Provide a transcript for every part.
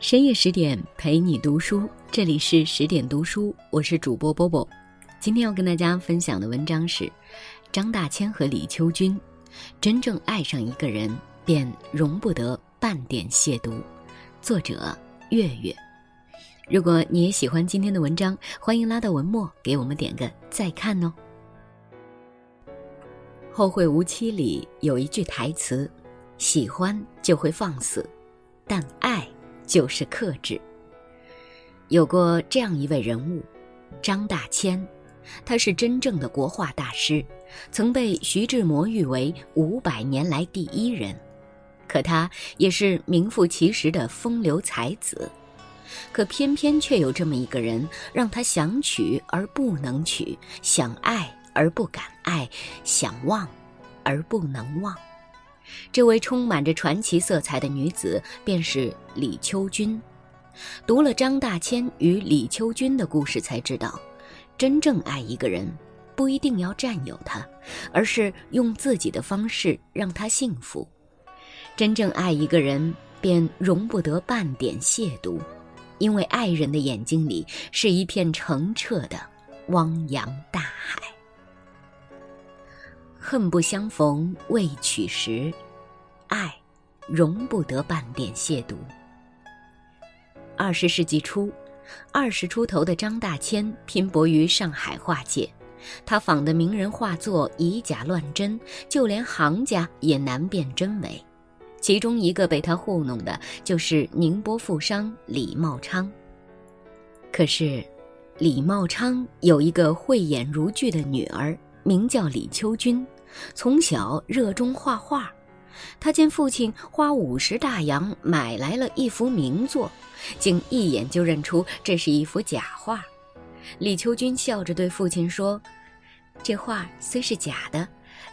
深夜十点陪你读书，这里是十点读书，我是主播波波。今天要跟大家分享的文章是张大千和李秋君，真正爱上一个人便容不得半点亵渎。作者月月。如果你也喜欢今天的文章，欢迎拉到文末给我们点个再看哦。《后会无期》里有一句台词：“喜欢就会放肆，但爱。”就是克制。有过这样一位人物，张大千，他是真正的国画大师，曾被徐志摩誉为五百年来第一人。可他也是名副其实的风流才子，可偏偏却有这么一个人，让他想娶而不能娶，想爱而不敢爱，想忘而不能忘。这位充满着传奇色彩的女子，便是李秋君。读了张大千与李秋君的故事，才知道，真正爱一个人，不一定要占有他，而是用自己的方式让他幸福。真正爱一个人，便容不得半点亵渎，因为爱人的眼睛里是一片澄澈的汪洋大海。恨不相逢未娶时，爱容不得半点亵渎。二十世纪初，二十出头的张大千拼搏于上海画界，他仿的名人画作以假乱真，就连行家也难辨真伪。其中一个被他糊弄的，就是宁波富商李茂昌。可是，李茂昌有一个慧眼如炬的女儿，名叫李秋君。从小热衷画画，他见父亲花五十大洋买来了一幅名作，竟一眼就认出这是一幅假画。李秋君笑着对父亲说：“这画虽是假的，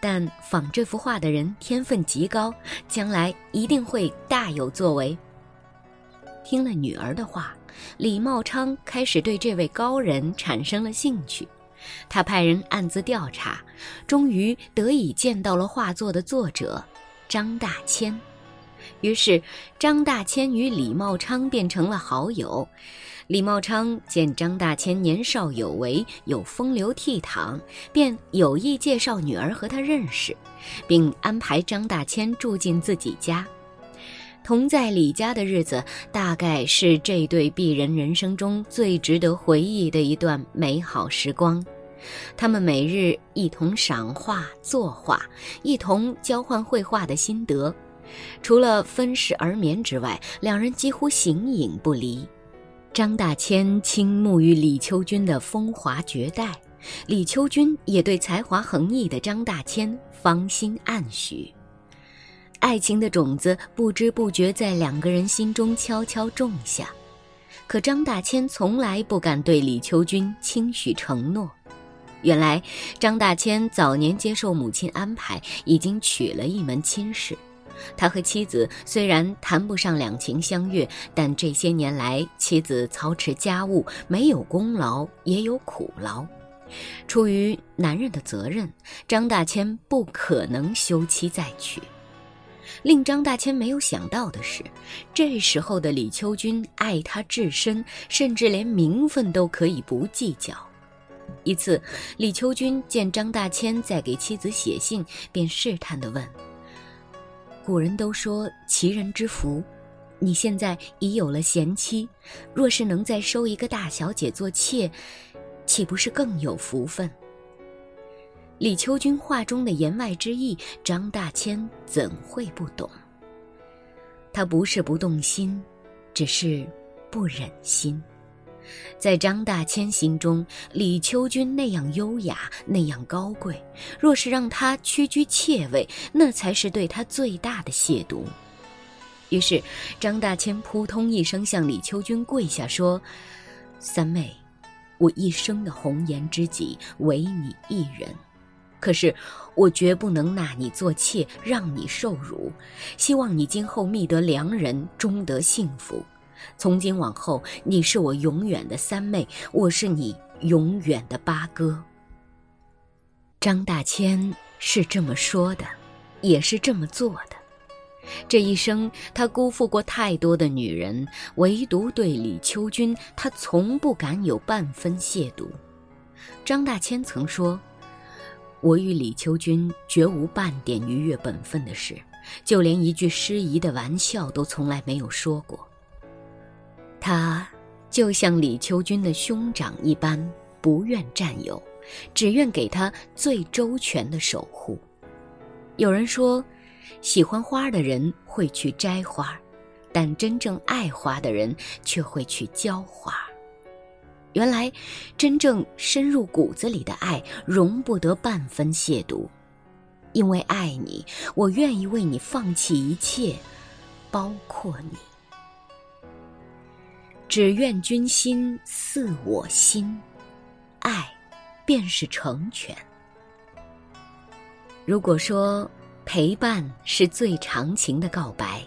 但仿这幅画的人天分极高，将来一定会大有作为。”听了女儿的话，李茂昌开始对这位高人产生了兴趣。他派人暗自调查，终于得以见到了画作的作者张大千。于是，张大千与李茂昌变成了好友。李茂昌见张大千年少有为，有风流倜傥，便有意介绍女儿和他认识，并安排张大千住进自己家。同在李家的日子，大概是这对璧人人生中最值得回忆的一段美好时光。他们每日一同赏画、作画，一同交换绘画的心得。除了分食而眠之外，两人几乎形影不离。张大千倾慕于李秋君的风华绝代，李秋君也对才华横溢的张大千芳心暗许。爱情的种子不知不觉在两个人心中悄悄种下，可张大千从来不敢对李秋君轻许承诺。原来，张大千早年接受母亲安排，已经娶了一门亲事。他和妻子虽然谈不上两情相悦，但这些年来，妻子操持家务，没有功劳也有苦劳。出于男人的责任，张大千不可能休妻再娶。令张大千没有想到的是，这时候的李秋君爱他至深，甚至连名分都可以不计较。一次，李秋君见张大千在给妻子写信，便试探地问：“古人都说奇人之福，你现在已有了贤妻，若是能再收一个大小姐做妾，岂不是更有福分？”李秋君话中的言外之意，张大千怎会不懂？他不是不动心，只是不忍心。在张大千心中，李秋君那样优雅，那样高贵，若是让他屈居妾位，那才是对他最大的亵渎。于是，张大千扑通一声向李秋君跪下说：“三妹，我一生的红颜知己，唯你一人。”可是，我绝不能纳你做妾，让你受辱。希望你今后觅得良人，终得幸福。从今往后，你是我永远的三妹，我是你永远的八哥。张大千是这么说的，也是这么做的。这一生，他辜负过太多的女人，唯独对李秋君，他从不敢有半分亵渎。张大千曾说：“我与李秋君绝无半点逾越本分的事，就连一句失仪的玩笑都从来没有说过。”他就像李秋君的兄长一般，不愿占有，只愿给他最周全的守护。有人说。喜欢花的人会去摘花，但真正爱花的人却会去浇花。原来，真正深入骨子里的爱，容不得半分亵渎。因为爱你，我愿意为你放弃一切，包括你。只愿君心似我心，爱，便是成全。如果说。陪伴是最长情的告白，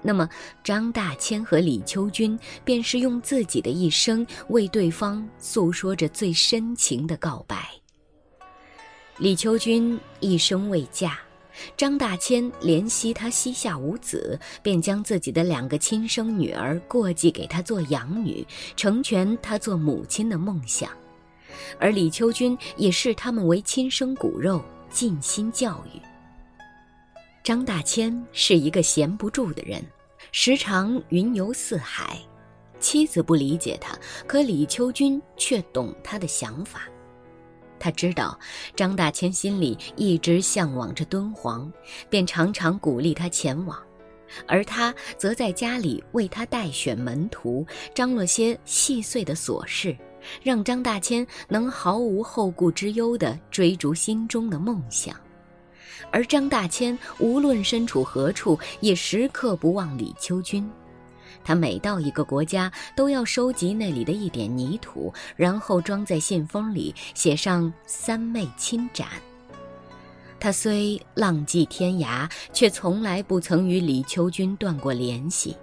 那么张大千和李秋君便是用自己的一生为对方诉说着最深情的告白。李秋君一生未嫁，张大千怜惜她膝下无子，便将自己的两个亲生女儿过继给她做养女，成全她做母亲的梦想，而李秋君也视他们为亲生骨肉，尽心教育。张大千是一个闲不住的人，时常云游四海。妻子不理解他，可李秋君却懂他的想法。他知道张大千心里一直向往着敦煌，便常常鼓励他前往，而他则在家里为他代选门徒，张罗些细碎的琐事，让张大千能毫无后顾之忧地追逐心中的梦想。而张大千无论身处何处，也时刻不忘李秋君。他每到一个国家，都要收集那里的一点泥土，然后装在信封里，写上“三妹亲展”。他虽浪迹天涯，却从来不曾与李秋君断过联系。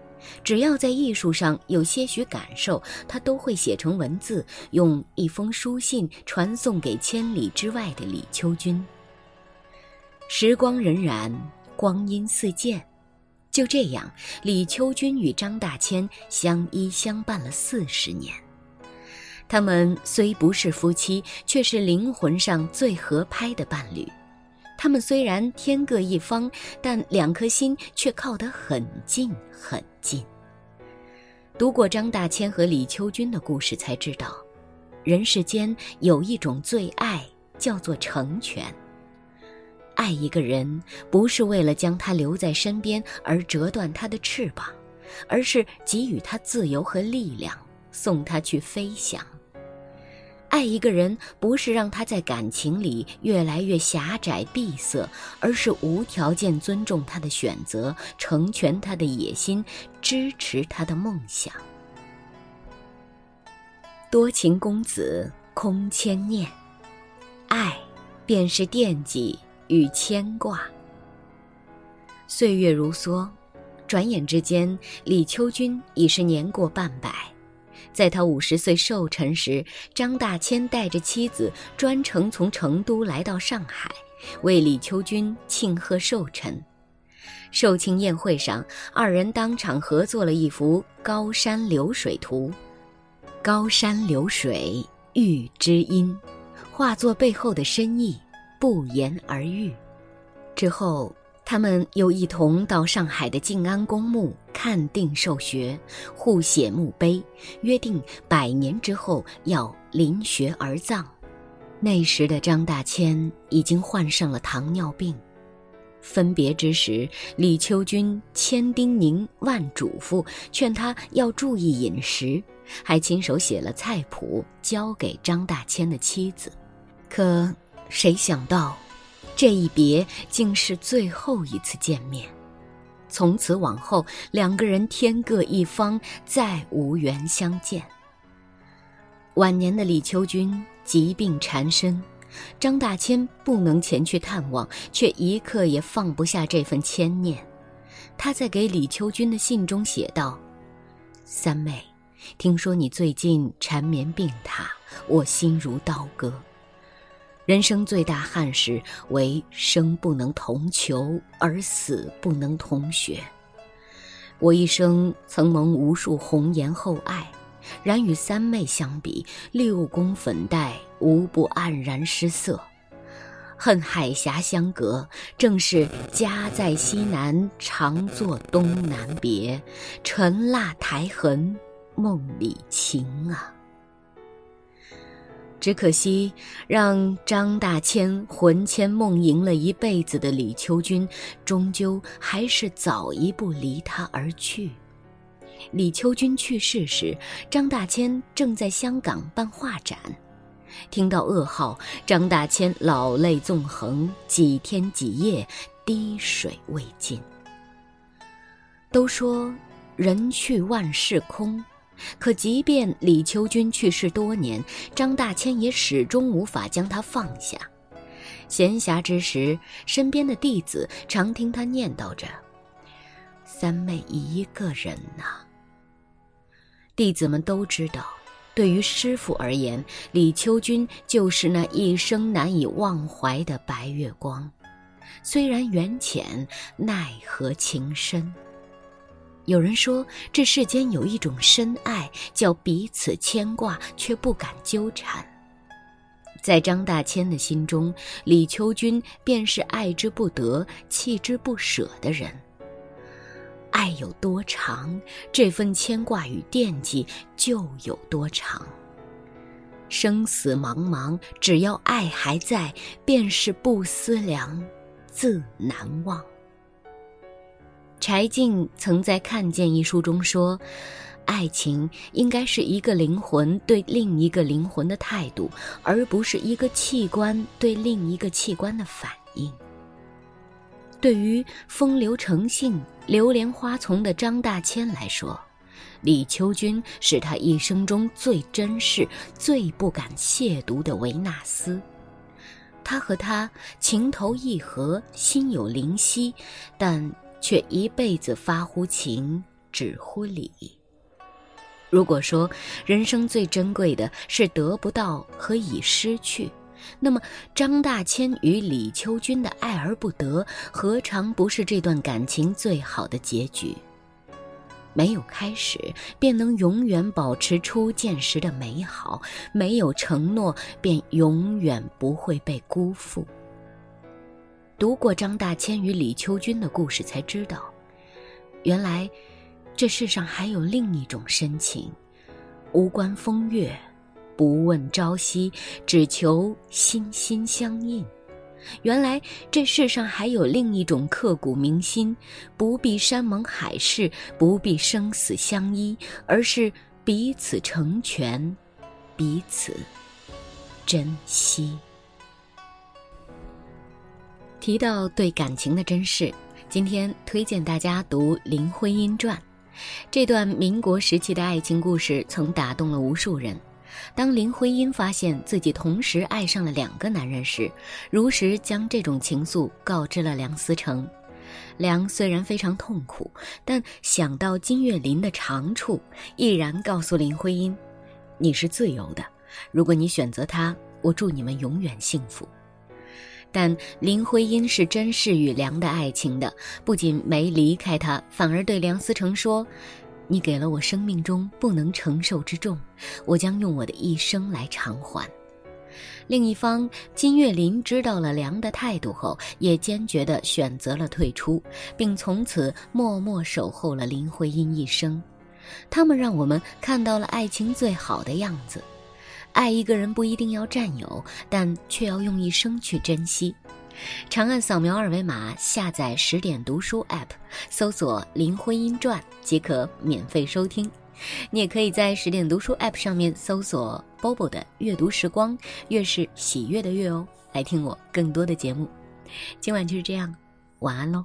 只要在艺术上有些许感受，他都会写成文字，用一封书信传送给千里之外的李秋君。时光荏苒，光阴似箭，就这样，李秋君与张大千相依相伴了四十年。他们虽不是夫妻，却是灵魂上最合拍的伴侣。他们虽然天各一方，但两颗心却靠得很近很近。读过张大千和李秋君的故事，才知道，人世间有一种最爱，叫做成全。爱一个人，不是为了将他留在身边而折断他的翅膀，而是给予他自由和力量，送他去飞翔。爱一个人，不是让他在感情里越来越狭窄闭塞，而是无条件尊重他的选择，成全他的野心，支持他的梦想。多情公子空牵念，爱，便是惦记。与牵挂。岁月如梭，转眼之间，李秋君已是年过半百。在他五十岁寿辰时，张大千带着妻子专程从成都来到上海，为李秋君庆贺寿辰。寿庆宴会上，二人当场合作了一幅《高山流水图》。高山流水遇知音，画作背后的深意。不言而喻。之后，他们又一同到上海的静安公墓看定受学，互写墓碑，约定百年之后要临学而葬。那时的张大千已经患上了糖尿病。分别之时，李秋君千叮咛万嘱咐，劝他要注意饮食，还亲手写了菜谱交给张大千的妻子。可。谁想到，这一别竟是最后一次见面。从此往后，两个人天各一方，再无缘相见。晚年的李秋君疾病缠身，张大千不能前去探望，却一刻也放不下这份牵念。他在给李秋君的信中写道：“三妹，听说你最近缠绵病榻，我心如刀割。”人生最大憾事为生不能同求，而死不能同穴。我一生曾蒙无数红颜厚爱，然与三妹相比，六宫粉黛无不黯然失色。恨海峡相隔，正是家在西南，常作东南别。沉蜡台痕，梦里情啊。只可惜，让张大千魂牵梦萦了一辈子的李秋君，终究还是早一步离他而去。李秋君去世时，张大千正在香港办画展。听到噩耗，张大千老泪纵横，几天几夜滴水未进。都说人去万事空，可即便李秋君去世多年，张大千也始终无法将他放下。闲暇之时，身边的弟子常听他念叨着：“三妹一个人呐。”弟子们都知道。对于师傅而言，李秋君就是那一生难以忘怀的白月光，虽然缘浅，奈何情深。有人说，这世间有一种深爱，叫彼此牵挂，却不敢纠缠。在张大千的心中，李秋君便是爱之不得、弃之不舍的人。爱有多长，这份牵挂与惦记就有多长。生死茫茫，只要爱还在，便是不思量，自难忘。柴静曾在《看见》一书中说：“爱情应该是一个灵魂对另一个灵魂的态度，而不是一个器官对另一个器官的反应。”对于风流成性、流连花丛的张大千来说，李秋君是他一生中最珍视、最不敢亵渎的维纳斯。他和他情投意合、心有灵犀，但却一辈子发乎情，止乎礼。如果说人生最珍贵的是得不到和已失去，那么，张大千与李秋君的爱而不得，何尝不是这段感情最好的结局？没有开始，便能永远保持初见时的美好；没有承诺，便永远不会被辜负。读过张大千与李秋君的故事，才知道，原来这世上还有另一种深情，无关风月。不问朝夕，只求心心相印。原来这世上还有另一种刻骨铭心，不必山盟海誓，不必生死相依，而是彼此成全，彼此珍惜。提到对感情的珍视，今天推荐大家读《林徽因传》，这段民国时期的爱情故事曾打动了无数人。当林徽因发现自己同时爱上了两个男人时，如实将这种情愫告知了梁思成。梁虽然非常痛苦，但想到金岳霖的长处，毅然告诉林徽因：“你是自由的，如果你选择他，我祝你们永远幸福。”但林徽因是珍视与梁的爱情的，不仅没离开他，反而对梁思成说。你给了我生命中不能承受之重，我将用我的一生来偿还。另一方，金岳霖知道了梁的态度后，也坚决地选择了退出，并从此默默守候了林徽因一生。他们让我们看到了爱情最好的样子：爱一个人不一定要占有，但却要用一生去珍惜。长按扫描二维码下载十点读书 App，搜索《林徽因传》即可免费收听。你也可以在十点读书 App 上面搜索 Bobo 的阅读时光，月是喜悦的月哦，来听我更多的节目。今晚就是这样，晚安喽。